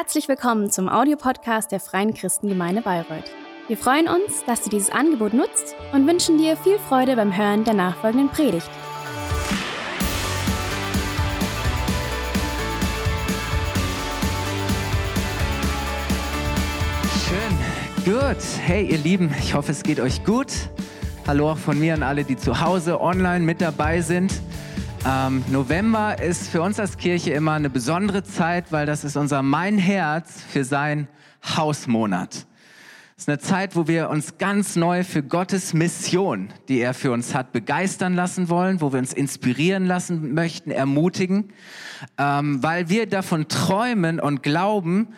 Herzlich willkommen zum Audiopodcast der Freien Christengemeinde Bayreuth. Wir freuen uns, dass du dieses Angebot nutzt und wünschen dir viel Freude beim Hören der nachfolgenden Predigt. Schön, gut. Hey ihr Lieben, ich hoffe es geht euch gut. Hallo auch von mir an alle, die zu Hause online mit dabei sind. Ähm, November ist für uns als Kirche immer eine besondere Zeit, weil das ist unser Mein Herz für sein Hausmonat. Es ist eine Zeit, wo wir uns ganz neu für Gottes Mission, die er für uns hat, begeistern lassen wollen, wo wir uns inspirieren lassen möchten, ermutigen, ähm, weil wir davon träumen und glauben,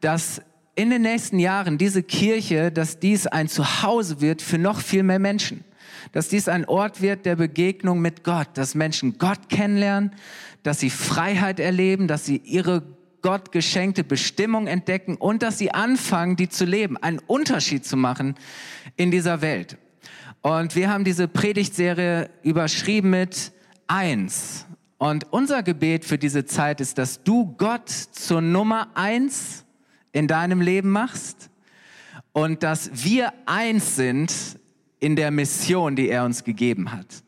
dass in den nächsten Jahren diese Kirche, dass dies ein Zuhause wird für noch viel mehr Menschen dass dies ein Ort wird der Begegnung mit Gott, dass Menschen Gott kennenlernen, dass sie Freiheit erleben, dass sie ihre Gott geschenkte Bestimmung entdecken und dass sie anfangen, die zu leben, einen Unterschied zu machen in dieser Welt. Und wir haben diese Predigtserie überschrieben mit eins. Und unser Gebet für diese Zeit ist, dass du Gott zur Nummer eins in deinem Leben machst und dass wir eins sind in der Mission, die er uns gegeben hat.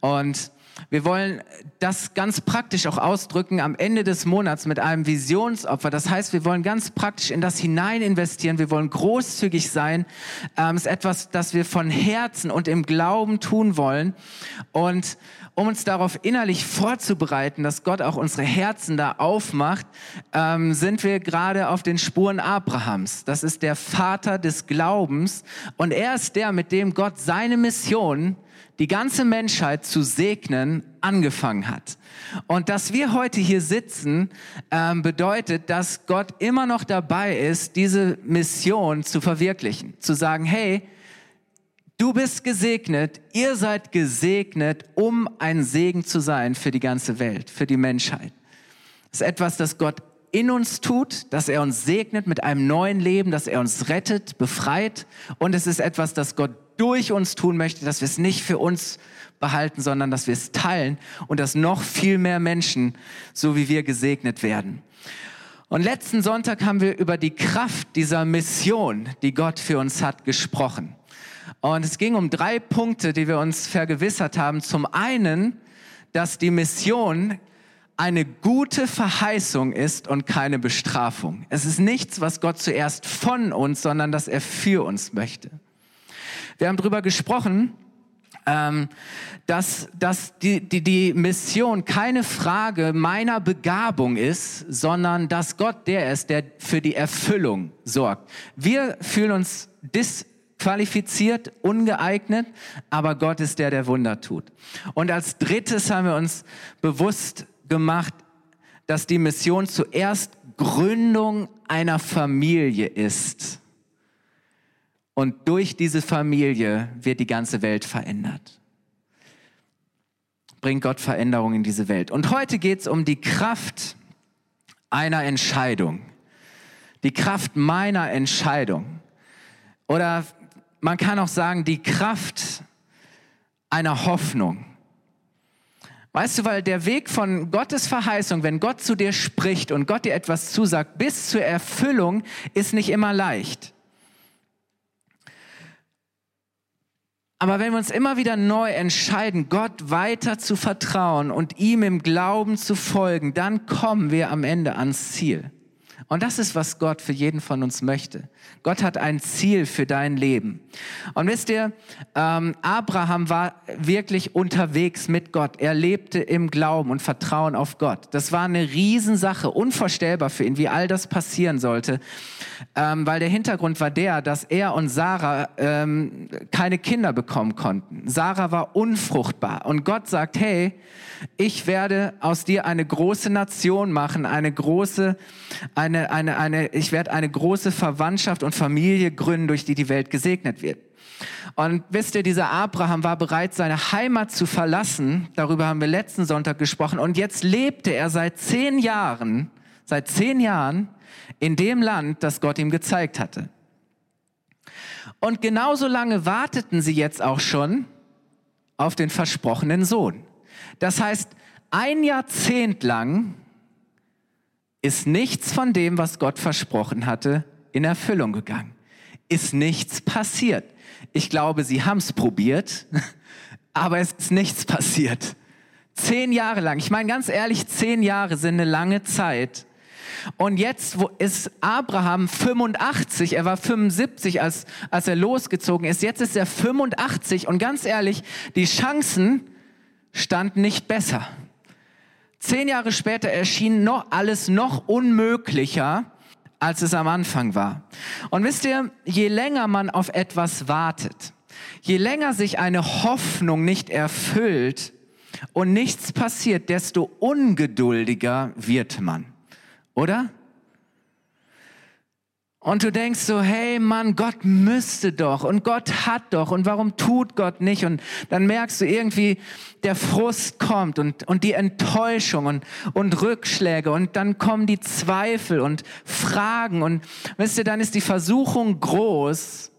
Und wir wollen das ganz praktisch auch ausdrücken am Ende des Monats mit einem Visionsopfer. Das heißt, wir wollen ganz praktisch in das hinein investieren. Wir wollen großzügig sein. Ähm, ist etwas, das wir von Herzen und im Glauben tun wollen. Und um uns darauf innerlich vorzubereiten, dass Gott auch unsere Herzen da aufmacht, ähm, sind wir gerade auf den Spuren Abrahams. Das ist der Vater des Glaubens und er ist der, mit dem Gott seine Mission die ganze Menschheit zu segnen, angefangen hat. Und dass wir heute hier sitzen, ähm, bedeutet, dass Gott immer noch dabei ist, diese Mission zu verwirklichen. Zu sagen, hey, Du bist gesegnet, ihr seid gesegnet, um ein Segen zu sein für die ganze Welt, für die Menschheit. Das ist etwas, das Gott in uns tut, dass er uns segnet mit einem neuen Leben, dass er uns rettet, befreit. Und es ist etwas, das Gott durch uns tun möchte, dass wir es nicht für uns behalten, sondern dass wir es teilen und dass noch viel mehr Menschen, so wie wir, gesegnet werden. Und letzten Sonntag haben wir über die Kraft dieser Mission, die Gott für uns hat, gesprochen. Und es ging um drei Punkte, die wir uns vergewissert haben. Zum einen, dass die Mission eine gute Verheißung ist und keine Bestrafung. Es ist nichts, was Gott zuerst von uns, sondern dass er für uns möchte. Wir haben darüber gesprochen, ähm, dass, dass die, die, die Mission keine Frage meiner Begabung ist, sondern dass Gott der ist, der für die Erfüllung sorgt. Wir fühlen uns dis qualifiziert, ungeeignet, aber Gott ist der, der Wunder tut. Und als drittes haben wir uns bewusst gemacht, dass die Mission zuerst Gründung einer Familie ist. Und durch diese Familie wird die ganze Welt verändert. Bringt Gott Veränderung in diese Welt. Und heute geht es um die Kraft einer Entscheidung. Die Kraft meiner Entscheidung. Oder man kann auch sagen, die Kraft einer Hoffnung. Weißt du, weil der Weg von Gottes Verheißung, wenn Gott zu dir spricht und Gott dir etwas zusagt, bis zur Erfüllung, ist nicht immer leicht. Aber wenn wir uns immer wieder neu entscheiden, Gott weiter zu vertrauen und ihm im Glauben zu folgen, dann kommen wir am Ende ans Ziel. Und das ist, was Gott für jeden von uns möchte. Gott hat ein Ziel für dein Leben. Und wisst ihr, ähm, Abraham war wirklich unterwegs mit Gott. Er lebte im Glauben und Vertrauen auf Gott. Das war eine Riesensache, unvorstellbar für ihn, wie all das passieren sollte. Ähm, weil der Hintergrund war der, dass er und Sarah ähm, keine Kinder bekommen konnten. Sarah war unfruchtbar. Und Gott sagt, hey, ich werde aus dir eine große Nation machen, eine große, eine, eine, eine, ich werde eine große Verwandtschaft und Familie gründen, durch die die Welt gesegnet wird. Und wisst ihr, dieser Abraham war bereit, seine Heimat zu verlassen. Darüber haben wir letzten Sonntag gesprochen. Und jetzt lebte er seit zehn Jahren, seit zehn Jahren in dem Land, das Gott ihm gezeigt hatte. Und genauso lange warteten sie jetzt auch schon auf den versprochenen Sohn. Das heißt, ein Jahrzehnt lang ist nichts von dem, was Gott versprochen hatte, in Erfüllung gegangen. Ist nichts passiert. Ich glaube, sie haben es probiert, aber es ist nichts passiert. Zehn Jahre lang. Ich meine ganz ehrlich, zehn Jahre sind eine lange Zeit. Und jetzt wo ist Abraham 85, er war 75, als, als er losgezogen ist. Jetzt ist er 85 und ganz ehrlich, die Chancen standen nicht besser. Zehn Jahre später erschien noch alles noch unmöglicher, als es am Anfang war. Und wisst ihr, je länger man auf etwas wartet, je länger sich eine Hoffnung nicht erfüllt und nichts passiert, desto ungeduldiger wird man oder? Und du denkst so, hey Mann, Gott müsste doch und Gott hat doch und warum tut Gott nicht? Und dann merkst du irgendwie, der Frust kommt und, und die Enttäuschung und, und Rückschläge und dann kommen die Zweifel und Fragen und wisst ihr, dann ist die Versuchung groß,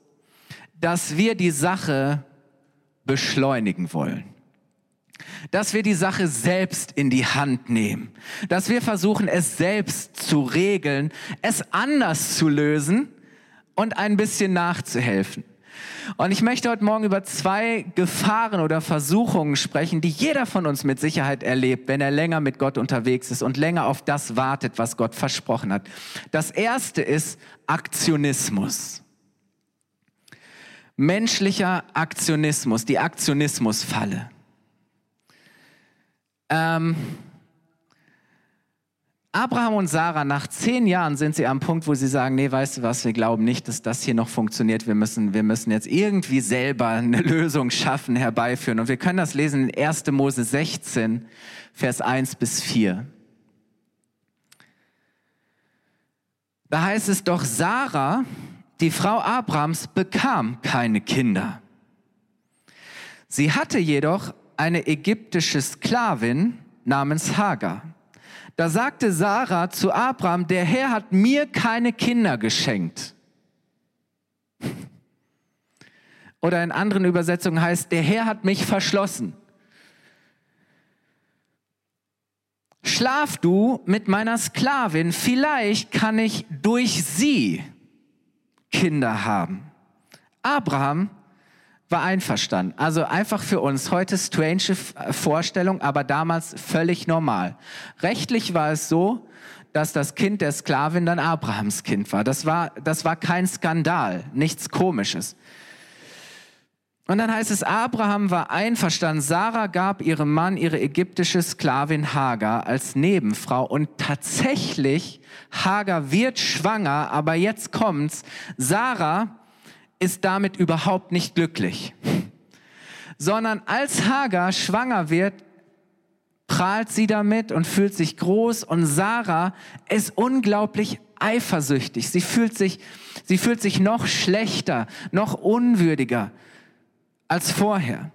dass wir die Sache beschleunigen wollen dass wir die Sache selbst in die Hand nehmen, dass wir versuchen, es selbst zu regeln, es anders zu lösen und ein bisschen nachzuhelfen. Und ich möchte heute Morgen über zwei Gefahren oder Versuchungen sprechen, die jeder von uns mit Sicherheit erlebt, wenn er länger mit Gott unterwegs ist und länger auf das wartet, was Gott versprochen hat. Das erste ist Aktionismus. Menschlicher Aktionismus, die Aktionismusfalle. Ähm, Abraham und Sarah, nach zehn Jahren sind sie am Punkt, wo sie sagen, nee, weißt du was, wir glauben nicht, dass das hier noch funktioniert. Wir müssen, wir müssen jetzt irgendwie selber eine Lösung schaffen, herbeiführen. Und wir können das lesen in 1. Mose 16, Vers 1 bis 4. Da heißt es doch, Sarah, die Frau Abrahams, bekam keine Kinder. Sie hatte jedoch eine ägyptische Sklavin namens Hagar. Da sagte Sarah zu Abraham, der Herr hat mir keine Kinder geschenkt. Oder in anderen Übersetzungen heißt, der Herr hat mich verschlossen. Schlaf du mit meiner Sklavin, vielleicht kann ich durch sie Kinder haben. Abraham war einverstanden. Also einfach für uns heute strange Vorstellung, aber damals völlig normal. Rechtlich war es so, dass das Kind der Sklavin dann Abrahams Kind war. Das war, das war kein Skandal, nichts Komisches. Und dann heißt es, Abraham war einverstanden. Sarah gab ihrem Mann ihre ägyptische Sklavin Hagar als Nebenfrau. Und tatsächlich, Hagar wird schwanger, aber jetzt kommt's. Sarah ist damit überhaupt nicht glücklich, sondern als Hagar schwanger wird, prahlt sie damit und fühlt sich groß und Sarah ist unglaublich eifersüchtig. Sie fühlt sich, sie fühlt sich noch schlechter, noch unwürdiger als vorher.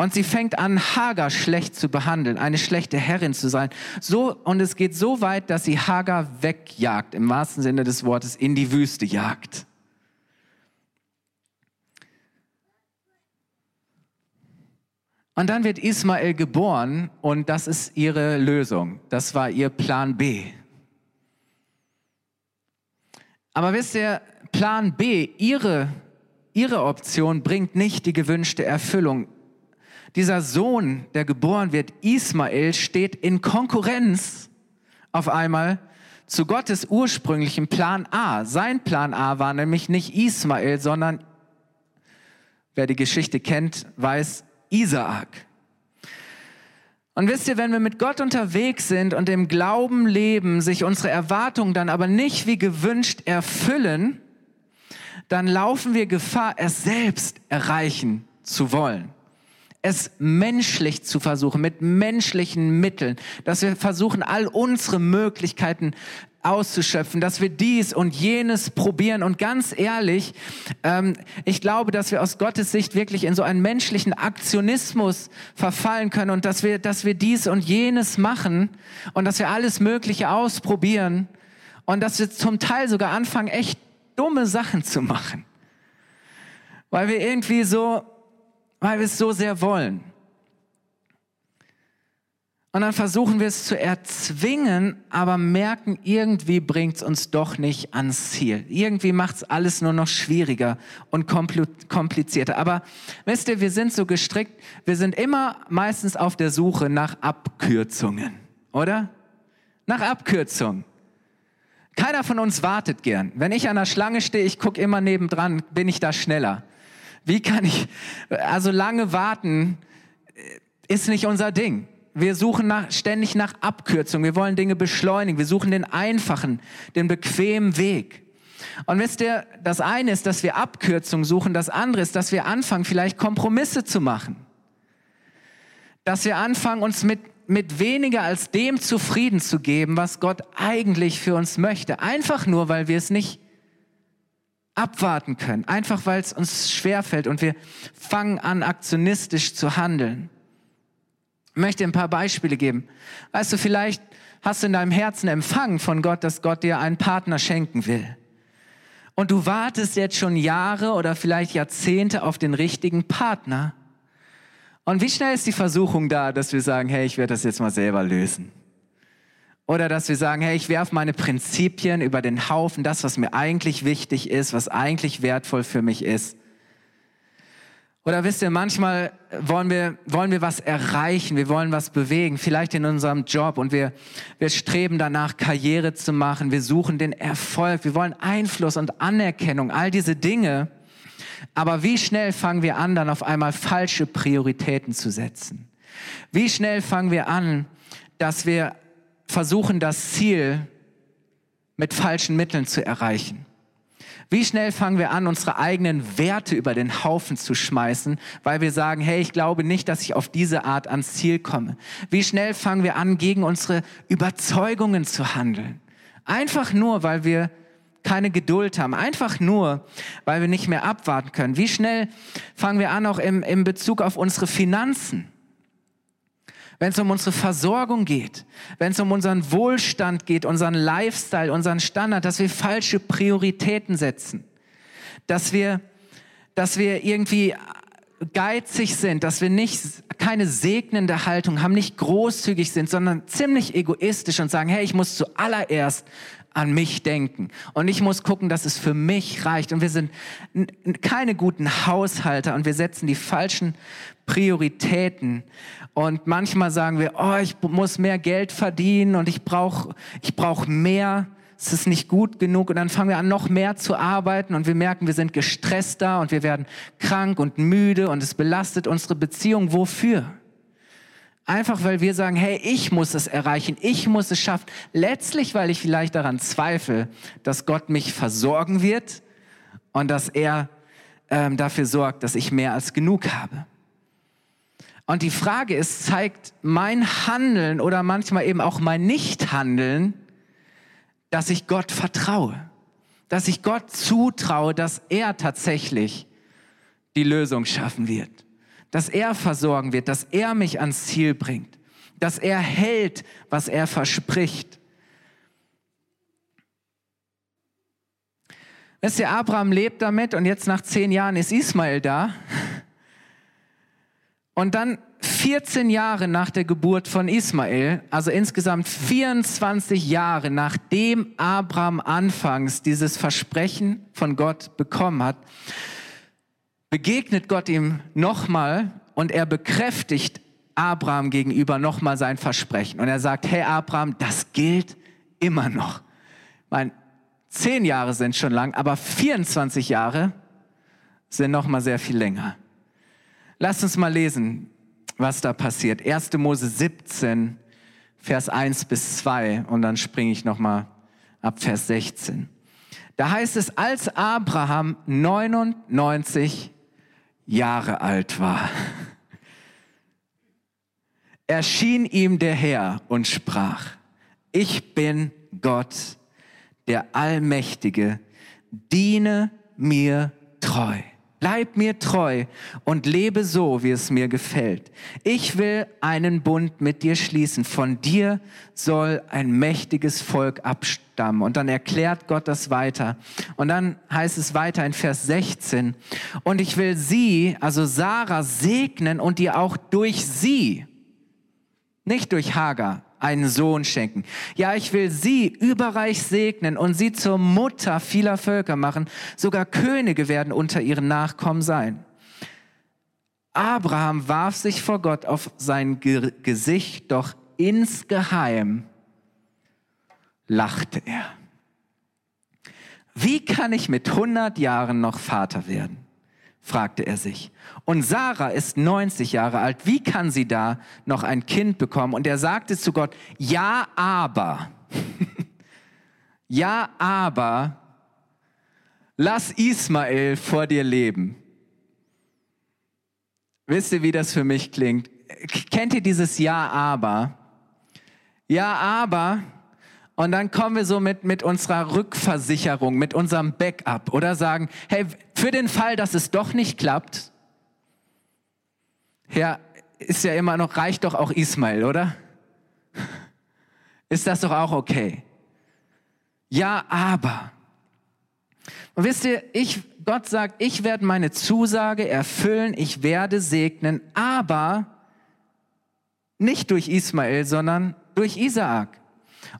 Und sie fängt an, Hagar schlecht zu behandeln, eine schlechte Herrin zu sein. So, und es geht so weit, dass sie Hagar wegjagt, im wahrsten Sinne des Wortes, in die Wüste jagt. Und dann wird Ismael geboren und das ist ihre Lösung. Das war ihr Plan B. Aber wisst ihr, Plan B, ihre, ihre Option bringt nicht die gewünschte Erfüllung. Dieser Sohn, der geboren wird, Ismael, steht in Konkurrenz auf einmal zu Gottes ursprünglichen Plan A. Sein Plan A war nämlich nicht Ismael, sondern, wer die Geschichte kennt, weiß, Isaak. Und wisst ihr, wenn wir mit Gott unterwegs sind und im Glauben leben, sich unsere Erwartungen dann aber nicht wie gewünscht erfüllen, dann laufen wir Gefahr, es selbst erreichen zu wollen. Es menschlich zu versuchen, mit menschlichen Mitteln, dass wir versuchen, all unsere Möglichkeiten auszuschöpfen, dass wir dies und jenes probieren. Und ganz ehrlich, ähm, ich glaube, dass wir aus Gottes Sicht wirklich in so einen menschlichen Aktionismus verfallen können und dass wir, dass wir dies und jenes machen und dass wir alles Mögliche ausprobieren und dass wir zum Teil sogar anfangen, echt dumme Sachen zu machen. Weil wir irgendwie so, weil wir es so sehr wollen. Und dann versuchen wir es zu erzwingen, aber merken, irgendwie bringt es uns doch nicht ans Ziel. Irgendwie macht es alles nur noch schwieriger und komplizierter. Aber wisst ihr, wir sind so gestrickt, wir sind immer meistens auf der Suche nach Abkürzungen, oder? Nach Abkürzungen. Keiner von uns wartet gern. Wenn ich an der Schlange stehe, ich gucke immer nebendran, bin ich da schneller. Wie kann ich, also lange warten äh, ist nicht unser Ding. Wir suchen nach, ständig nach Abkürzungen. Wir wollen Dinge beschleunigen. Wir suchen den einfachen, den bequemen Weg. Und wisst ihr, das eine ist, dass wir Abkürzungen suchen. Das andere ist, dass wir anfangen, vielleicht Kompromisse zu machen. Dass wir anfangen, uns mit, mit weniger als dem zufrieden zu geben, was Gott eigentlich für uns möchte. Einfach nur, weil wir es nicht abwarten können. Einfach, weil es uns schwerfällt und wir fangen an, aktionistisch zu handeln. Ich möchte ein paar Beispiele geben. Weißt du, vielleicht hast du in deinem Herzen empfangen von Gott, dass Gott dir einen Partner schenken will. Und du wartest jetzt schon Jahre oder vielleicht Jahrzehnte auf den richtigen Partner. Und wie schnell ist die Versuchung da, dass wir sagen, hey, ich werde das jetzt mal selber lösen? Oder dass wir sagen, hey, ich werfe meine Prinzipien über den Haufen, das, was mir eigentlich wichtig ist, was eigentlich wertvoll für mich ist. Oder wisst ihr, manchmal wollen wir, wollen wir was erreichen, wir wollen was bewegen, vielleicht in unserem Job und wir, wir streben danach, Karriere zu machen, wir suchen den Erfolg, wir wollen Einfluss und Anerkennung, all diese Dinge. Aber wie schnell fangen wir an, dann auf einmal falsche Prioritäten zu setzen? Wie schnell fangen wir an, dass wir versuchen, das Ziel mit falschen Mitteln zu erreichen? Wie schnell fangen wir an, unsere eigenen Werte über den Haufen zu schmeißen, weil wir sagen, hey, ich glaube nicht, dass ich auf diese Art ans Ziel komme. Wie schnell fangen wir an, gegen unsere Überzeugungen zu handeln. Einfach nur, weil wir keine Geduld haben, einfach nur, weil wir nicht mehr abwarten können. Wie schnell fangen wir an, auch im, im Bezug auf unsere Finanzen? Wenn es um unsere Versorgung geht, wenn es um unseren Wohlstand geht, unseren Lifestyle, unseren Standard, dass wir falsche Prioritäten setzen, dass wir, dass wir irgendwie geizig sind, dass wir nicht keine segnende Haltung haben, nicht großzügig sind, sondern ziemlich egoistisch und sagen, hey, ich muss zuallererst an mich denken. Und ich muss gucken, dass es für mich reicht. Und wir sind keine guten Haushalter und wir setzen die falschen Prioritäten. Und manchmal sagen wir, oh, ich muss mehr Geld verdienen und ich brauche ich brauch mehr. Es ist nicht gut genug. Und dann fangen wir an, noch mehr zu arbeiten und wir merken, wir sind gestresster und wir werden krank und müde und es belastet unsere Beziehung. Wofür? Einfach weil wir sagen, hey, ich muss es erreichen, ich muss es schaffen. Letztlich, weil ich vielleicht daran zweifle, dass Gott mich versorgen wird und dass er ähm, dafür sorgt, dass ich mehr als genug habe. Und die Frage ist, zeigt mein Handeln oder manchmal eben auch mein Nichthandeln, dass ich Gott vertraue, dass ich Gott zutraue, dass er tatsächlich die Lösung schaffen wird dass er versorgen wird, dass er mich ans Ziel bringt, dass er hält, was er verspricht. Wisst ihr, Abraham lebt damit und jetzt nach zehn Jahren ist Ismael da. Und dann 14 Jahre nach der Geburt von Ismael, also insgesamt 24 Jahre nachdem Abraham anfangs dieses Versprechen von Gott bekommen hat, begegnet Gott ihm nochmal und er bekräftigt Abraham gegenüber nochmal sein Versprechen. Und er sagt, hey Abraham, das gilt immer noch. Mein, zehn Jahre sind schon lang, aber 24 Jahre sind nochmal sehr viel länger. Lasst uns mal lesen, was da passiert. 1. Mose 17, Vers 1 bis 2 und dann springe ich nochmal ab Vers 16. Da heißt es, als Abraham 99 Jahre alt war, erschien ihm der Herr und sprach, ich bin Gott, der Allmächtige, diene mir treu. Bleib mir treu und lebe so, wie es mir gefällt. Ich will einen Bund mit dir schließen. Von dir soll ein mächtiges Volk abstammen. Und dann erklärt Gott das weiter. Und dann heißt es weiter in Vers 16. Und ich will sie, also Sarah, segnen und dir auch durch sie nicht durch Hagar einen Sohn schenken. Ja, ich will sie überreich segnen und sie zur Mutter vieler Völker machen. Sogar Könige werden unter ihren Nachkommen sein. Abraham warf sich vor Gott auf sein Ge Gesicht, doch insgeheim lachte er. Wie kann ich mit 100 Jahren noch Vater werden? Fragte er sich. Und Sarah ist 90 Jahre alt. Wie kann sie da noch ein Kind bekommen? Und er sagte zu Gott, ja, aber, ja, aber, lass Ismael vor dir leben. Wisst ihr, wie das für mich klingt? Kennt ihr dieses Ja, aber? Ja, aber. Und dann kommen wir so mit, mit unserer Rückversicherung, mit unserem Backup oder sagen, hey, für den Fall, dass es doch nicht klappt, ja, ist ja immer noch, reicht doch auch Ismail, oder? Ist das doch auch okay? Ja, aber. Und wisst ihr, ich, Gott sagt, ich werde meine Zusage erfüllen, ich werde segnen, aber nicht durch Ismael, sondern durch Isaak.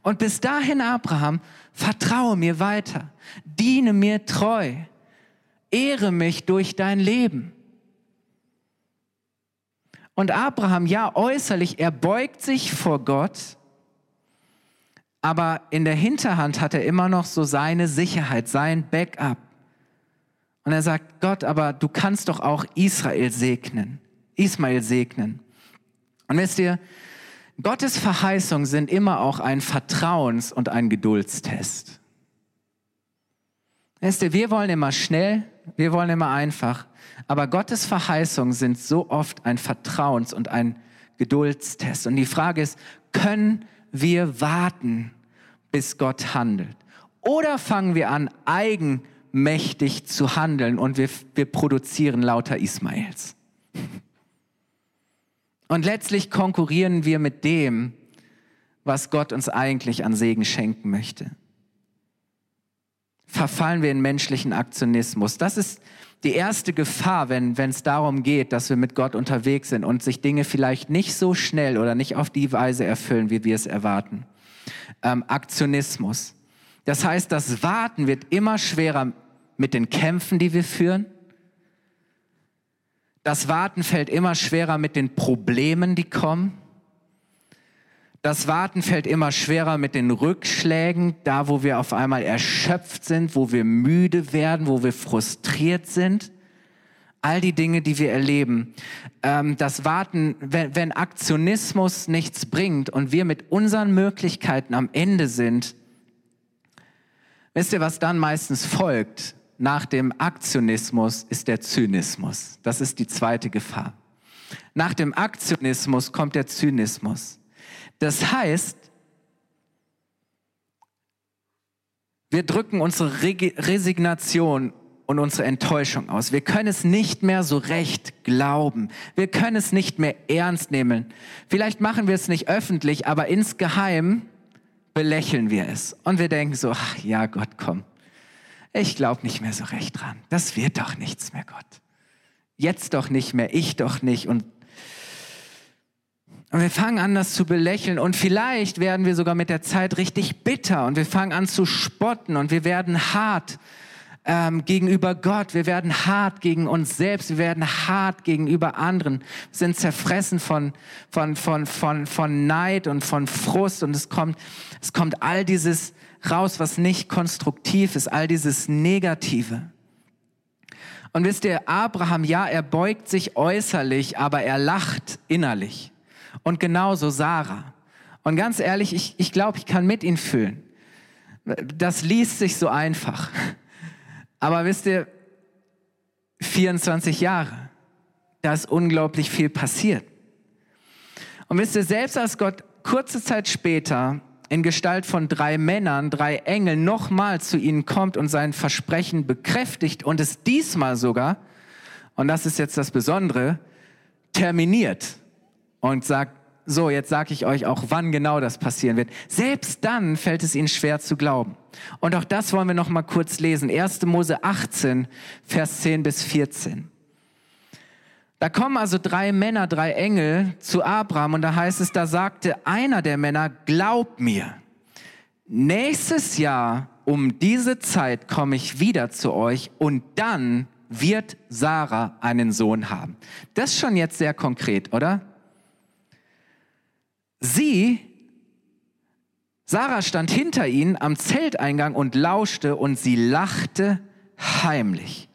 Und bis dahin, Abraham, vertraue mir weiter, diene mir treu, ehre mich durch dein Leben. Und Abraham, ja, äußerlich, er beugt sich vor Gott, aber in der Hinterhand hat er immer noch so seine Sicherheit, sein Backup. Und er sagt, Gott, aber du kannst doch auch Israel segnen, Ismael segnen. Und wisst ihr, Gottes Verheißungen sind immer auch ein Vertrauens- und ein Geduldstest. Wisst ihr, wir wollen immer schnell, wir wollen immer einfach, aber Gottes Verheißungen sind so oft ein Vertrauens- und ein Geduldstest. Und die Frage ist, können wir warten, bis Gott handelt? Oder fangen wir an, eigen mächtig zu handeln und wir, wir produzieren lauter Ismaels. Und letztlich konkurrieren wir mit dem, was Gott uns eigentlich an Segen schenken möchte. Verfallen wir in menschlichen Aktionismus. Das ist die erste Gefahr, wenn es darum geht, dass wir mit Gott unterwegs sind und sich Dinge vielleicht nicht so schnell oder nicht auf die Weise erfüllen, wie wir es erwarten. Ähm, Aktionismus. Das heißt, das Warten wird immer schwerer mit den Kämpfen, die wir führen. Das Warten fällt immer schwerer mit den Problemen, die kommen. Das Warten fällt immer schwerer mit den Rückschlägen, da wo wir auf einmal erschöpft sind, wo wir müde werden, wo wir frustriert sind. All die Dinge, die wir erleben. Ähm, das Warten, wenn, wenn Aktionismus nichts bringt und wir mit unseren Möglichkeiten am Ende sind, Wisst ihr, was dann meistens folgt? Nach dem Aktionismus ist der Zynismus. Das ist die zweite Gefahr. Nach dem Aktionismus kommt der Zynismus. Das heißt, wir drücken unsere Resignation und unsere Enttäuschung aus. Wir können es nicht mehr so recht glauben. Wir können es nicht mehr ernst nehmen. Vielleicht machen wir es nicht öffentlich, aber insgeheim belächeln wir es. Und wir denken so, ach ja, Gott, komm. Ich glaube nicht mehr so recht dran. Das wird doch nichts mehr, Gott. Jetzt doch nicht mehr, ich doch nicht. Und, und wir fangen an, das zu belächeln. Und vielleicht werden wir sogar mit der Zeit richtig bitter. Und wir fangen an zu spotten. Und wir werden hart ähm, gegenüber Gott, wir werden hart gegen uns selbst, wir werden hart gegenüber anderen, wir sind zerfressen von, von, von, von, von Neid und von Frust und es kommt, es kommt all dieses raus, was nicht konstruktiv ist, all dieses Negative. Und wisst ihr, Abraham, ja, er beugt sich äußerlich, aber er lacht innerlich. Und genauso Sarah. Und ganz ehrlich, ich, ich glaube, ich kann mit ihnen fühlen. Das liest sich so einfach. Aber wisst ihr, 24 Jahre, da ist unglaublich viel passiert. Und wisst ihr, selbst als Gott kurze Zeit später in Gestalt von drei Männern, drei Engeln nochmal zu ihnen kommt und sein Versprechen bekräftigt und es diesmal sogar, und das ist jetzt das Besondere, terminiert und sagt, so, jetzt sage ich euch auch, wann genau das passieren wird. Selbst dann fällt es ihnen schwer zu glauben. Und auch das wollen wir noch mal kurz lesen. 1. Mose 18, Vers 10 bis 14. Da kommen also drei Männer, drei Engel zu Abraham und da heißt es, da sagte einer der Männer, glaub mir, nächstes Jahr um diese Zeit komme ich wieder zu euch und dann wird Sarah einen Sohn haben. Das ist schon jetzt sehr konkret, oder? Sie, Sarah stand hinter ihnen am Zelteingang und lauschte und sie lachte heimlich.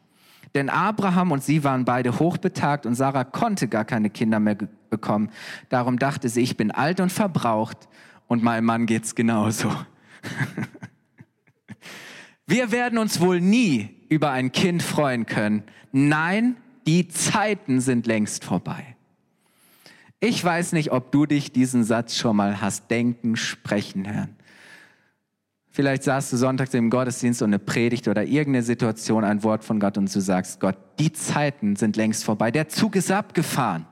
Denn Abraham und sie waren beide hochbetagt und Sarah konnte gar keine Kinder mehr bekommen. Darum dachte sie, ich bin alt und verbraucht und meinem Mann geht's genauso. Wir werden uns wohl nie über ein Kind freuen können. Nein, die Zeiten sind längst vorbei. Ich weiß nicht, ob du dich diesen Satz schon mal hast denken, sprechen hören. Vielleicht saßt du sonntags im Gottesdienst und eine Predigt oder irgendeine Situation, ein Wort von Gott und du sagst, Gott, die Zeiten sind längst vorbei. Der Zug ist abgefahren.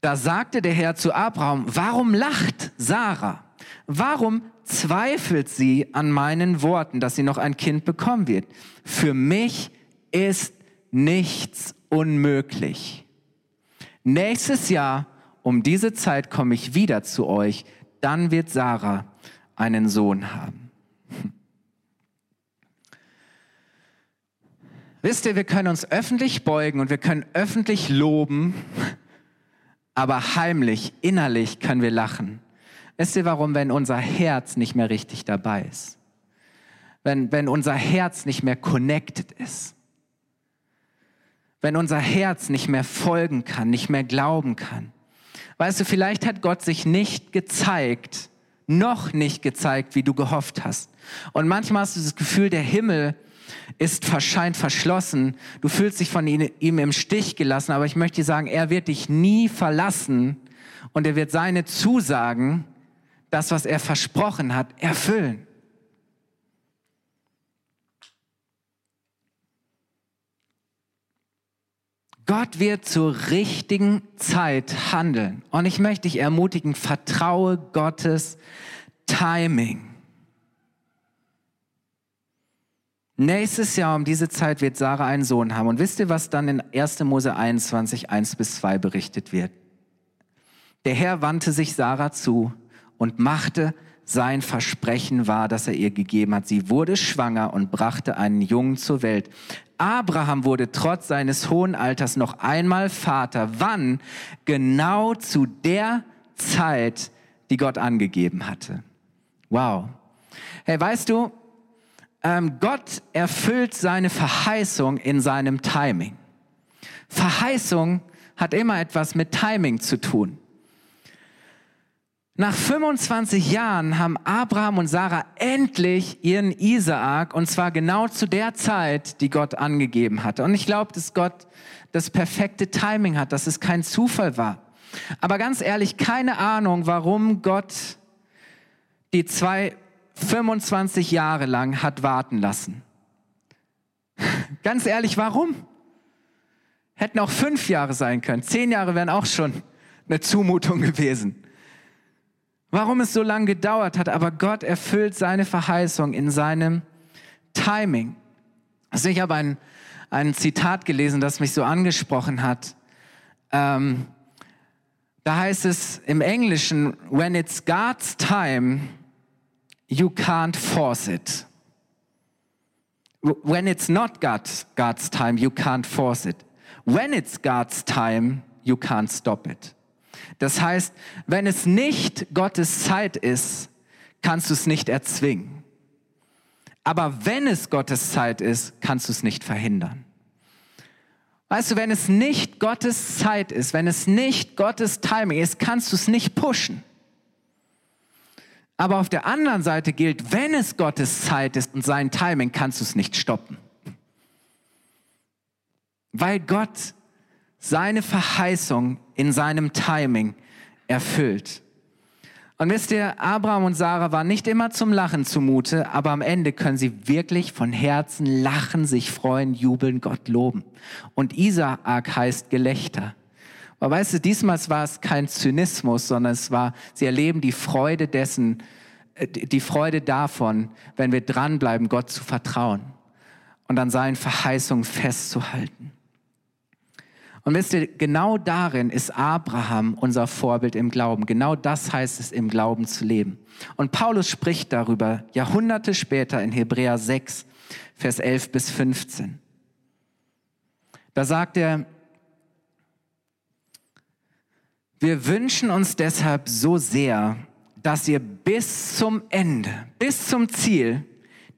Da sagte der Herr zu Abraham, warum lacht Sarah? Warum zweifelt sie an meinen Worten, dass sie noch ein Kind bekommen wird? Für mich ist nichts unmöglich. Nächstes Jahr um diese Zeit komme ich wieder zu euch, dann wird Sarah einen Sohn haben. Wisst ihr, wir können uns öffentlich beugen und wir können öffentlich loben, aber heimlich, innerlich können wir lachen. Wisst ihr warum, wenn unser Herz nicht mehr richtig dabei ist? Wenn, wenn unser Herz nicht mehr connected ist? wenn unser Herz nicht mehr folgen kann, nicht mehr glauben kann. Weißt du, vielleicht hat Gott sich nicht gezeigt, noch nicht gezeigt, wie du gehofft hast. Und manchmal hast du das Gefühl, der Himmel ist scheint verschlossen. Du fühlst dich von ihm im Stich gelassen, aber ich möchte dir sagen, er wird dich nie verlassen und er wird seine Zusagen, das, was er versprochen hat, erfüllen. Gott wird zur richtigen Zeit handeln. Und ich möchte dich ermutigen, vertraue Gottes Timing. Nächstes Jahr um diese Zeit wird Sarah einen Sohn haben. Und wisst ihr, was dann in 1. Mose 21, 1 bis 2 berichtet wird? Der Herr wandte sich Sarah zu und machte sein Versprechen wahr, das er ihr gegeben hat. Sie wurde schwanger und brachte einen Jungen zur Welt. Abraham wurde trotz seines hohen Alters noch einmal Vater. Wann? Genau zu der Zeit, die Gott angegeben hatte. Wow. Hey, weißt du, ähm, Gott erfüllt seine Verheißung in seinem Timing. Verheißung hat immer etwas mit Timing zu tun. Nach 25 Jahren haben Abraham und Sarah endlich ihren Isaak und zwar genau zu der Zeit, die Gott angegeben hatte. Und ich glaube, dass Gott das perfekte Timing hat, dass es kein Zufall war. Aber ganz ehrlich, keine Ahnung, warum Gott die zwei 25 Jahre lang hat warten lassen. Ganz ehrlich, warum? Hätten auch fünf Jahre sein können. Zehn Jahre wären auch schon eine Zumutung gewesen warum es so lange gedauert hat, aber Gott erfüllt seine Verheißung in seinem Timing. Also ich habe ein, ein Zitat gelesen, das mich so angesprochen hat. Ähm, da heißt es im Englischen, when it's God's time, you can't force it. When it's not God's, God's time, you can't force it. When it's God's time, you can't stop it. Das heißt, wenn es nicht Gottes Zeit ist, kannst du es nicht erzwingen. Aber wenn es Gottes Zeit ist, kannst du es nicht verhindern. Weißt du, wenn es nicht Gottes Zeit ist, wenn es nicht Gottes Timing ist, kannst du es nicht pushen. Aber auf der anderen Seite gilt, wenn es Gottes Zeit ist und sein Timing, kannst du es nicht stoppen. Weil Gott seine Verheißung in seinem Timing erfüllt. Und wisst ihr, Abraham und Sarah waren nicht immer zum Lachen zumute, aber am Ende können sie wirklich von Herzen lachen, sich freuen, jubeln, Gott loben. Und Isaak heißt Gelächter. Aber weißt du, diesmal war es kein Zynismus, sondern es war, sie erleben die Freude dessen, äh, die Freude davon, wenn wir dranbleiben, Gott zu vertrauen. und an seinen Verheißungen festzuhalten. Und wisst ihr, genau darin ist Abraham unser Vorbild im Glauben. Genau das heißt es, im Glauben zu leben. Und Paulus spricht darüber Jahrhunderte später in Hebräer 6, Vers 11 bis 15. Da sagt er, wir wünschen uns deshalb so sehr, dass ihr bis zum Ende, bis zum Ziel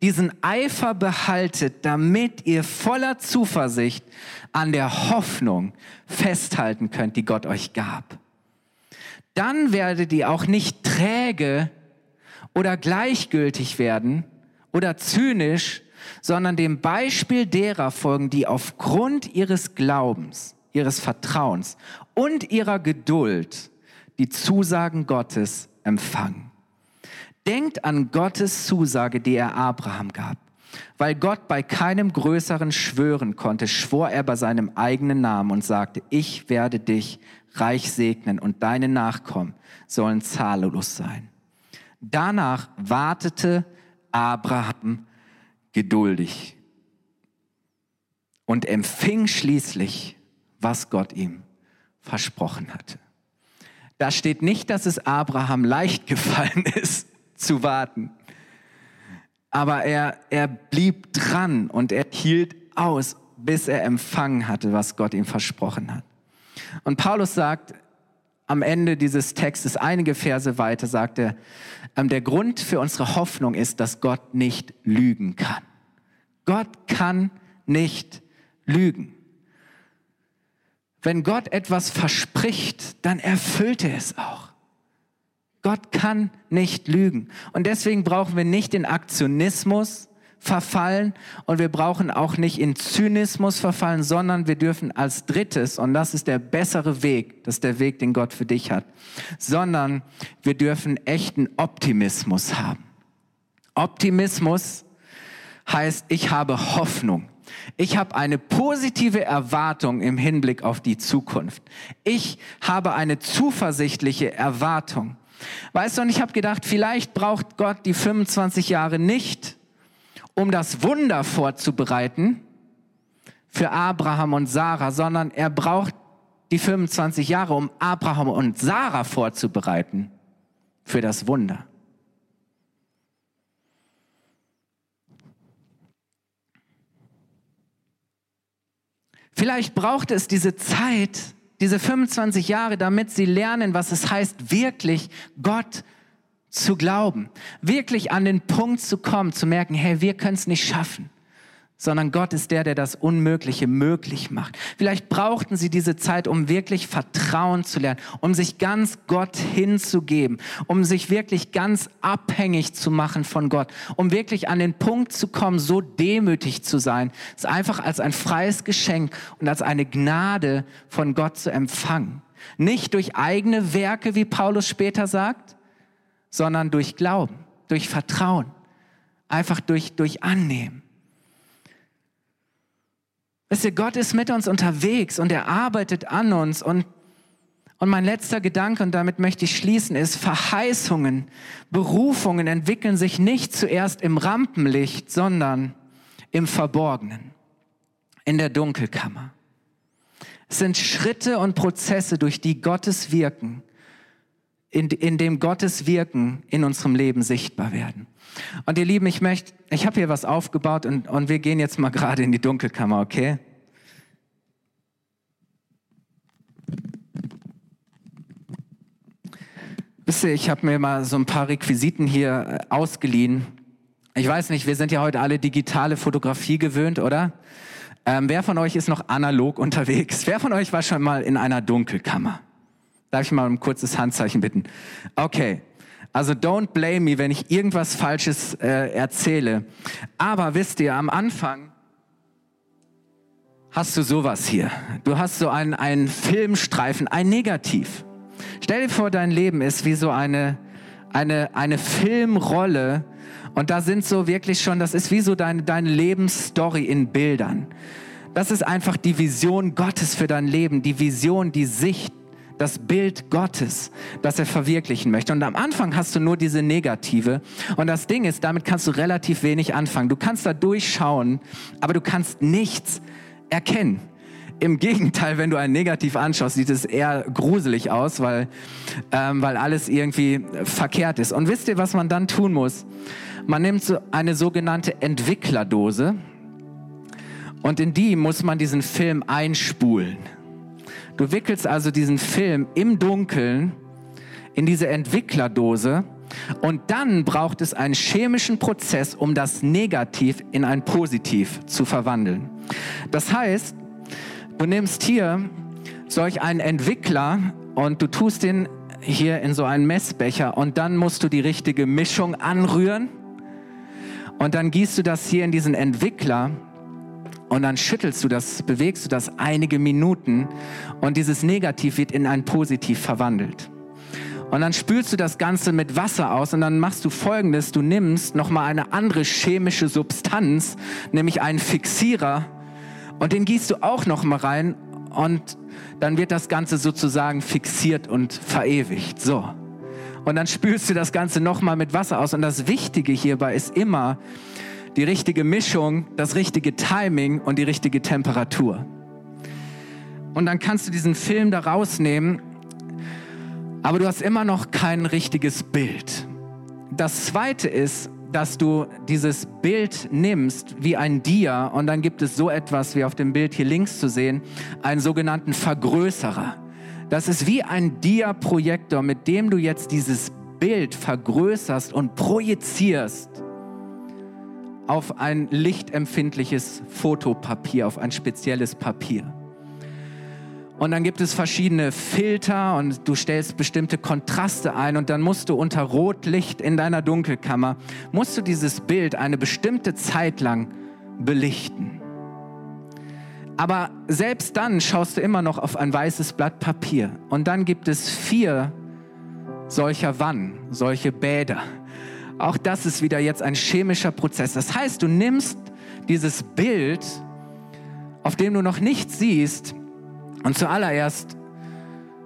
diesen Eifer behaltet, damit ihr voller Zuversicht an der Hoffnung festhalten könnt, die Gott euch gab. Dann werdet ihr auch nicht träge oder gleichgültig werden oder zynisch, sondern dem Beispiel derer folgen, die aufgrund ihres Glaubens, ihres Vertrauens und ihrer Geduld die Zusagen Gottes empfangen. Denkt an Gottes Zusage, die er Abraham gab. Weil Gott bei keinem Größeren schwören konnte, schwor er bei seinem eigenen Namen und sagte, ich werde dich reich segnen und deine Nachkommen sollen zahllos sein. Danach wartete Abraham geduldig und empfing schließlich, was Gott ihm versprochen hatte. Da steht nicht, dass es Abraham leicht gefallen ist zu warten. Aber er, er blieb dran und er hielt aus, bis er empfangen hatte, was Gott ihm versprochen hat. Und Paulus sagt am Ende dieses Textes, einige Verse weiter, sagt er, ähm, der Grund für unsere Hoffnung ist, dass Gott nicht lügen kann. Gott kann nicht lügen. Wenn Gott etwas verspricht, dann erfüllt er es auch. Gott kann nicht lügen. Und deswegen brauchen wir nicht in Aktionismus verfallen und wir brauchen auch nicht in Zynismus verfallen, sondern wir dürfen als drittes, und das ist der bessere Weg, das ist der Weg, den Gott für dich hat, sondern wir dürfen echten Optimismus haben. Optimismus heißt, ich habe Hoffnung. Ich habe eine positive Erwartung im Hinblick auf die Zukunft. Ich habe eine zuversichtliche Erwartung. Weißt du, und ich habe gedacht, vielleicht braucht Gott die 25 Jahre nicht, um das Wunder vorzubereiten für Abraham und Sarah, sondern er braucht die 25 Jahre, um Abraham und Sarah vorzubereiten für das Wunder. Vielleicht braucht es diese Zeit, diese 25 Jahre, damit sie lernen, was es heißt, wirklich Gott zu glauben, wirklich an den Punkt zu kommen, zu merken, hey, wir können es nicht schaffen sondern Gott ist der, der das Unmögliche möglich macht. Vielleicht brauchten sie diese Zeit, um wirklich Vertrauen zu lernen, um sich ganz Gott hinzugeben, um sich wirklich ganz abhängig zu machen von Gott, um wirklich an den Punkt zu kommen, so demütig zu sein, es einfach als ein freies Geschenk und als eine Gnade von Gott zu empfangen. Nicht durch eigene Werke, wie Paulus später sagt, sondern durch Glauben, durch Vertrauen, einfach durch, durch Annehmen. Wisst ihr, Gott ist mit uns unterwegs und er arbeitet an uns. Und, und mein letzter Gedanke, und damit möchte ich schließen, ist, Verheißungen, Berufungen entwickeln sich nicht zuerst im Rampenlicht, sondern im Verborgenen, in der Dunkelkammer. Es sind Schritte und Prozesse, durch die Gottes Wirken, in, in dem Gottes Wirken in unserem Leben sichtbar werden. Und ihr Lieben, ich möchte, ich habe hier was aufgebaut und, und wir gehen jetzt mal gerade in die Dunkelkammer, okay? Wisst ihr, ich habe mir mal so ein paar Requisiten hier äh, ausgeliehen. Ich weiß nicht, wir sind ja heute alle digitale Fotografie gewöhnt, oder? Ähm, wer von euch ist noch analog unterwegs? Wer von euch war schon mal in einer Dunkelkammer? Darf ich mal um ein kurzes Handzeichen bitten? Okay, also don't blame me, wenn ich irgendwas Falsches äh, erzähle. Aber wisst ihr, am Anfang hast du sowas hier. Du hast so einen, Filmstreifen, ein Negativ. Stell dir vor, dein Leben ist wie so eine, eine, eine Filmrolle und da sind so wirklich schon, das ist wie so deine, deine Lebensstory in Bildern. Das ist einfach die Vision Gottes für dein Leben, die Vision, die Sicht, das Bild Gottes, das er verwirklichen möchte. Und am Anfang hast du nur diese negative. Und das Ding ist, damit kannst du relativ wenig anfangen. Du kannst da durchschauen, aber du kannst nichts erkennen. Im Gegenteil, wenn du ein Negativ anschaust, sieht es eher gruselig aus, weil, ähm, weil alles irgendwie verkehrt ist. Und wisst ihr, was man dann tun muss? Man nimmt so eine sogenannte Entwicklerdose und in die muss man diesen Film einspulen. Du wickelst also diesen Film im Dunkeln in diese Entwicklerdose und dann braucht es einen chemischen Prozess, um das Negativ in ein Positiv zu verwandeln. Das heißt, du nimmst hier solch einen Entwickler und du tust den hier in so einen Messbecher und dann musst du die richtige Mischung anrühren und dann gießt du das hier in diesen Entwickler und dann schüttelst du das, bewegst du das einige Minuten und dieses Negativ wird in ein Positiv verwandelt. Und dann spülst du das Ganze mit Wasser aus und dann machst du folgendes, du nimmst nochmal eine andere chemische Substanz, nämlich einen Fixierer und den gießt du auch nochmal rein und dann wird das Ganze sozusagen fixiert und verewigt. So. Und dann spülst du das Ganze nochmal mit Wasser aus und das Wichtige hierbei ist immer, die richtige Mischung, das richtige Timing und die richtige Temperatur. Und dann kannst du diesen Film da rausnehmen, aber du hast immer noch kein richtiges Bild. Das Zweite ist, dass du dieses Bild nimmst wie ein Dia und dann gibt es so etwas wie auf dem Bild hier links zu sehen, einen sogenannten Vergrößerer. Das ist wie ein Dia-Projektor, mit dem du jetzt dieses Bild vergrößerst und projizierst auf ein lichtempfindliches Fotopapier, auf ein spezielles Papier. Und dann gibt es verschiedene Filter und du stellst bestimmte Kontraste ein und dann musst du unter Rotlicht in deiner Dunkelkammer, musst du dieses Bild eine bestimmte Zeit lang belichten. Aber selbst dann schaust du immer noch auf ein weißes Blatt Papier. Und dann gibt es vier solcher Wannen, solche Bäder. Auch das ist wieder jetzt ein chemischer Prozess. Das heißt, du nimmst dieses Bild, auf dem du noch nichts siehst, und zuallererst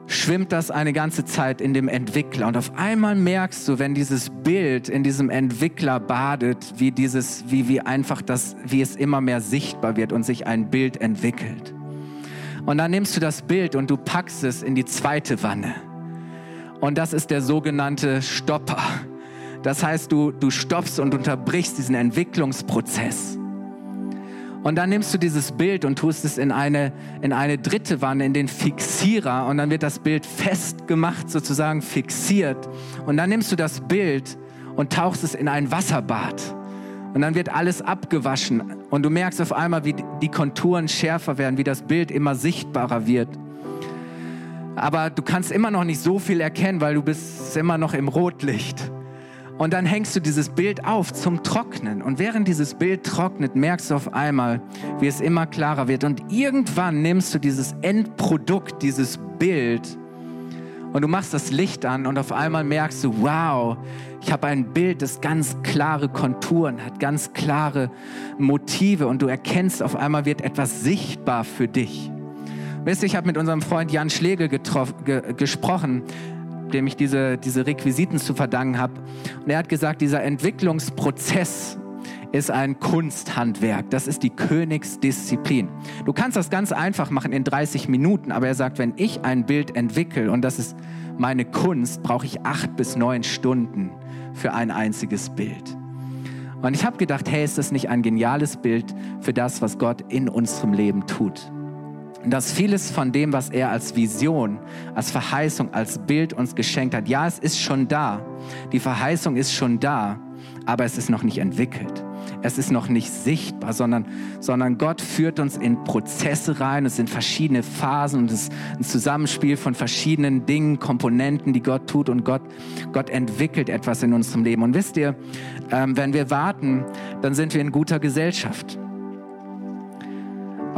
schwimmt das eine ganze Zeit in dem Entwickler. Und auf einmal merkst du, wenn dieses Bild in diesem Entwickler badet, wie dieses, wie, wie einfach das, wie es immer mehr sichtbar wird und sich ein Bild entwickelt. Und dann nimmst du das Bild und du packst es in die zweite Wanne. Und das ist der sogenannte Stopper. Das heißt, du, du stoppst und unterbrichst diesen Entwicklungsprozess. Und dann nimmst du dieses Bild und tust es in eine, in eine dritte Wanne, in den Fixierer. Und dann wird das Bild festgemacht, sozusagen fixiert. Und dann nimmst du das Bild und tauchst es in ein Wasserbad. Und dann wird alles abgewaschen. Und du merkst auf einmal, wie die Konturen schärfer werden, wie das Bild immer sichtbarer wird. Aber du kannst immer noch nicht so viel erkennen, weil du bist immer noch im Rotlicht. Und dann hängst du dieses Bild auf zum Trocknen. Und während dieses Bild trocknet, merkst du auf einmal, wie es immer klarer wird. Und irgendwann nimmst du dieses Endprodukt, dieses Bild, und du machst das Licht an und auf einmal merkst du, wow, ich habe ein Bild, das ganz klare Konturen hat, ganz klare Motive und du erkennst, auf einmal wird etwas sichtbar für dich. Wisst ihr, ich habe mit unserem Freund Jan Schlegel ge gesprochen dem ich diese, diese Requisiten zu verdanken habe. Und er hat gesagt, dieser Entwicklungsprozess ist ein Kunsthandwerk. Das ist die Königsdisziplin. Du kannst das ganz einfach machen in 30 Minuten, aber er sagt, wenn ich ein Bild entwickle und das ist meine Kunst, brauche ich acht bis neun Stunden für ein einziges Bild. Und ich habe gedacht, hey, ist das nicht ein geniales Bild für das, was Gott in unserem Leben tut? Dass vieles von dem, was er als Vision, als Verheißung, als Bild uns geschenkt hat, ja, es ist schon da. Die Verheißung ist schon da, aber es ist noch nicht entwickelt. Es ist noch nicht sichtbar, sondern, sondern Gott führt uns in Prozesse rein. Es sind verschiedene Phasen und es ist ein Zusammenspiel von verschiedenen Dingen, Komponenten, die Gott tut und Gott, Gott entwickelt etwas in unserem Leben. Und wisst ihr, ähm, wenn wir warten, dann sind wir in guter Gesellschaft.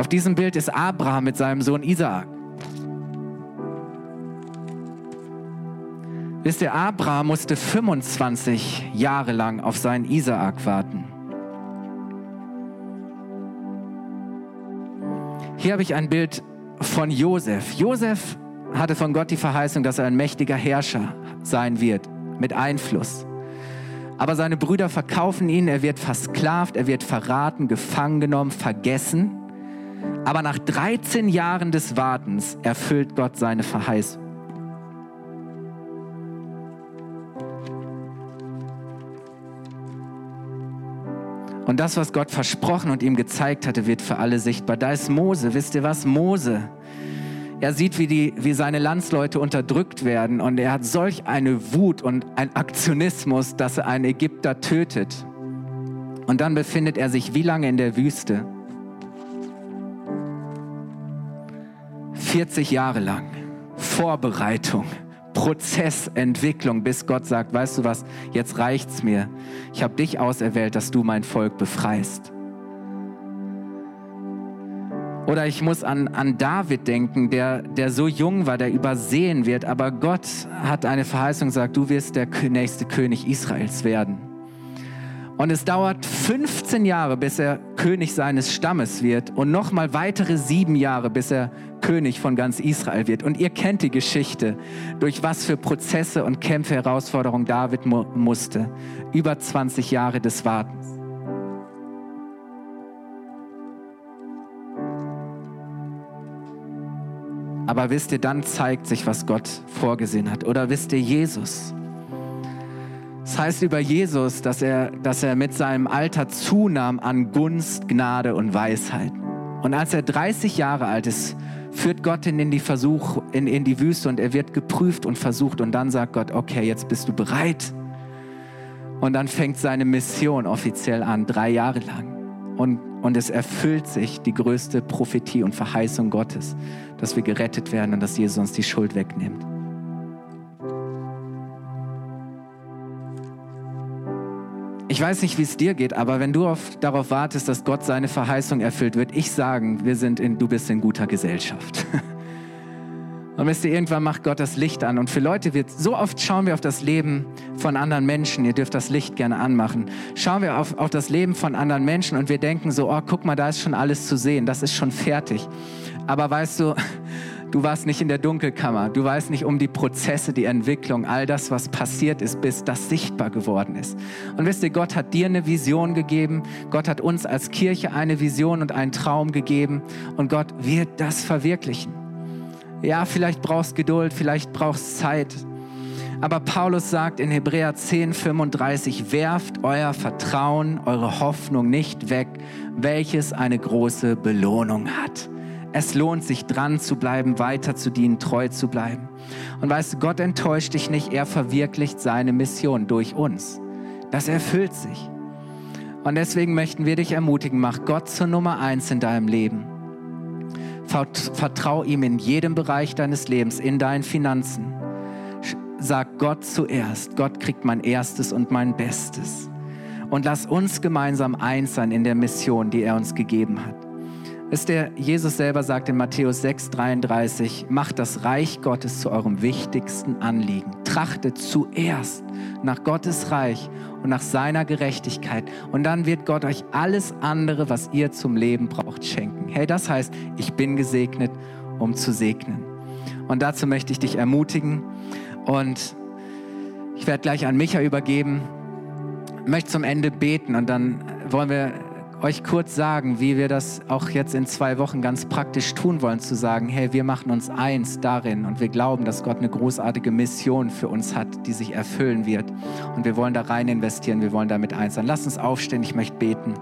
Auf diesem Bild ist Abraham mit seinem Sohn Isaak. Wisst ihr, Abraham musste 25 Jahre lang auf seinen Isaak warten. Hier habe ich ein Bild von Josef. Josef hatte von Gott die Verheißung, dass er ein mächtiger Herrscher sein wird, mit Einfluss. Aber seine Brüder verkaufen ihn, er wird versklavt, er wird verraten, gefangen genommen, vergessen. Aber nach 13 Jahren des Wartens erfüllt Gott seine Verheißung. Und das, was Gott versprochen und ihm gezeigt hatte, wird für alle sichtbar. Da ist Mose. Wisst ihr was? Mose. Er sieht, wie, die, wie seine Landsleute unterdrückt werden und er hat solch eine Wut und ein Aktionismus, dass er einen Ägypter tötet. Und dann befindet er sich wie lange in der Wüste? 40 Jahre lang. Vorbereitung. Prozessentwicklung, bis Gott sagt, weißt du was, jetzt reicht's mir. Ich habe dich auserwählt, dass du mein Volk befreist. Oder ich muss an, an David denken, der, der so jung war, der übersehen wird, aber Gott hat eine Verheißung gesagt, du wirst der nächste König Israels werden. Und es dauert 15 Jahre, bis er König seines Stammes wird und nochmal weitere sieben Jahre, bis er König von ganz Israel wird. Und ihr kennt die Geschichte, durch was für Prozesse und Kämpfe, Herausforderungen David mu musste. Über 20 Jahre des Wartens. Aber wisst ihr, dann zeigt sich, was Gott vorgesehen hat. Oder wisst ihr, Jesus, das heißt über Jesus, dass er, dass er mit seinem Alter zunahm an Gunst, Gnade und Weisheit. Und als er 30 Jahre alt ist, führt Gott ihn in die, Versuch, in, in die Wüste und er wird geprüft und versucht. Und dann sagt Gott, okay, jetzt bist du bereit. Und dann fängt seine Mission offiziell an, drei Jahre lang. Und, und es erfüllt sich die größte Prophetie und Verheißung Gottes, dass wir gerettet werden und dass Jesus uns die Schuld wegnimmt. Ich weiß nicht, wie es dir geht, aber wenn du auf, darauf wartest, dass Gott seine Verheißung erfüllt, würde ich sagen, wir sind in, du bist in guter Gesellschaft. Und wisst ihr, irgendwann macht Gott das Licht an. Und für Leute wird, so oft schauen wir auf das Leben von anderen Menschen. Ihr dürft das Licht gerne anmachen. Schauen wir auf, auf das Leben von anderen Menschen und wir denken so, oh, guck mal, da ist schon alles zu sehen. Das ist schon fertig. Aber weißt du, Du warst nicht in der Dunkelkammer. Du weißt nicht um die Prozesse, die Entwicklung, all das, was passiert ist, bis das sichtbar geworden ist. Und wisst ihr, Gott hat dir eine Vision gegeben. Gott hat uns als Kirche eine Vision und einen Traum gegeben. Und Gott wird das verwirklichen. Ja, vielleicht brauchst Geduld, vielleicht brauchst Zeit. Aber Paulus sagt in Hebräer 10, 35, werft euer Vertrauen, eure Hoffnung nicht weg, welches eine große Belohnung hat. Es lohnt sich dran zu bleiben, weiter zu dienen, treu zu bleiben. Und weißt du, Gott enttäuscht dich nicht, er verwirklicht seine Mission durch uns. Das erfüllt sich. Und deswegen möchten wir dich ermutigen, mach Gott zur Nummer eins in deinem Leben. Vertrau ihm in jedem Bereich deines Lebens, in deinen Finanzen. Sag Gott zuerst. Gott kriegt mein erstes und mein Bestes. Und lass uns gemeinsam eins sein in der Mission, die er uns gegeben hat. Ist der Jesus selber sagt in Matthäus 6:33, macht das Reich Gottes zu eurem wichtigsten Anliegen. Trachtet zuerst nach Gottes Reich und nach seiner Gerechtigkeit und dann wird Gott euch alles andere, was ihr zum Leben braucht, schenken. Hey, das heißt, ich bin gesegnet, um zu segnen. Und dazu möchte ich dich ermutigen und ich werde gleich an Micha übergeben. Ich möchte zum Ende beten und dann wollen wir euch kurz sagen, wie wir das auch jetzt in zwei Wochen ganz praktisch tun wollen, zu sagen, hey, wir machen uns eins darin und wir glauben, dass Gott eine großartige Mission für uns hat, die sich erfüllen wird. Und wir wollen da rein investieren, wir wollen damit eins sein. Lass uns aufstehen, ich möchte beten.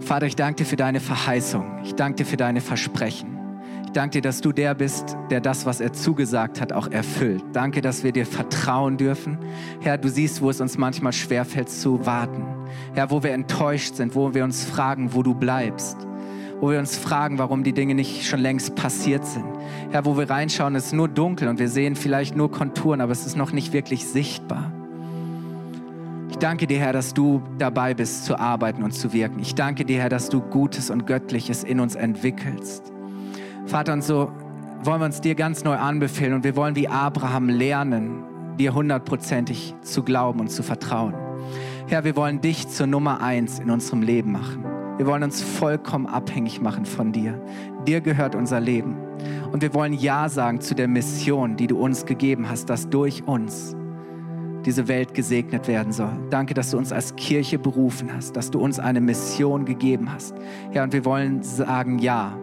Vater, ich danke dir für deine Verheißung. Ich danke dir für deine Versprechen. Ich danke dir, dass du der bist, der das, was er zugesagt hat, auch erfüllt. Danke, dass wir dir vertrauen dürfen. Herr, du siehst, wo es uns manchmal schwerfällt zu warten. Herr, wo wir enttäuscht sind, wo wir uns fragen, wo du bleibst. Wo wir uns fragen, warum die Dinge nicht schon längst passiert sind. Herr, wo wir reinschauen, es ist nur dunkel und wir sehen vielleicht nur Konturen, aber es ist noch nicht wirklich sichtbar. Ich danke dir, Herr, dass du dabei bist zu arbeiten und zu wirken. Ich danke dir, Herr, dass du Gutes und Göttliches in uns entwickelst. Vater, und so wollen wir uns dir ganz neu anbefehlen und wir wollen wie Abraham lernen, dir hundertprozentig zu glauben und zu vertrauen. Herr, wir wollen dich zur Nummer eins in unserem Leben machen. Wir wollen uns vollkommen abhängig machen von dir. Dir gehört unser Leben. Und wir wollen Ja sagen zu der Mission, die du uns gegeben hast, dass durch uns diese Welt gesegnet werden soll. Danke, dass du uns als Kirche berufen hast, dass du uns eine Mission gegeben hast. Ja, und wir wollen sagen Ja.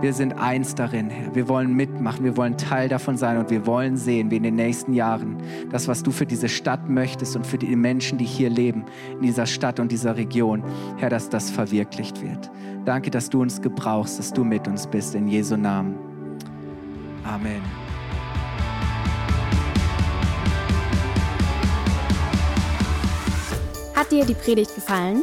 Wir sind eins darin, Herr. Wir wollen mitmachen, wir wollen Teil davon sein und wir wollen sehen, wie in den nächsten Jahren das, was du für diese Stadt möchtest und für die Menschen, die hier leben, in dieser Stadt und dieser Region, Herr, dass das verwirklicht wird. Danke, dass du uns gebrauchst, dass du mit uns bist. In Jesu Namen. Amen. Hat dir die Predigt gefallen?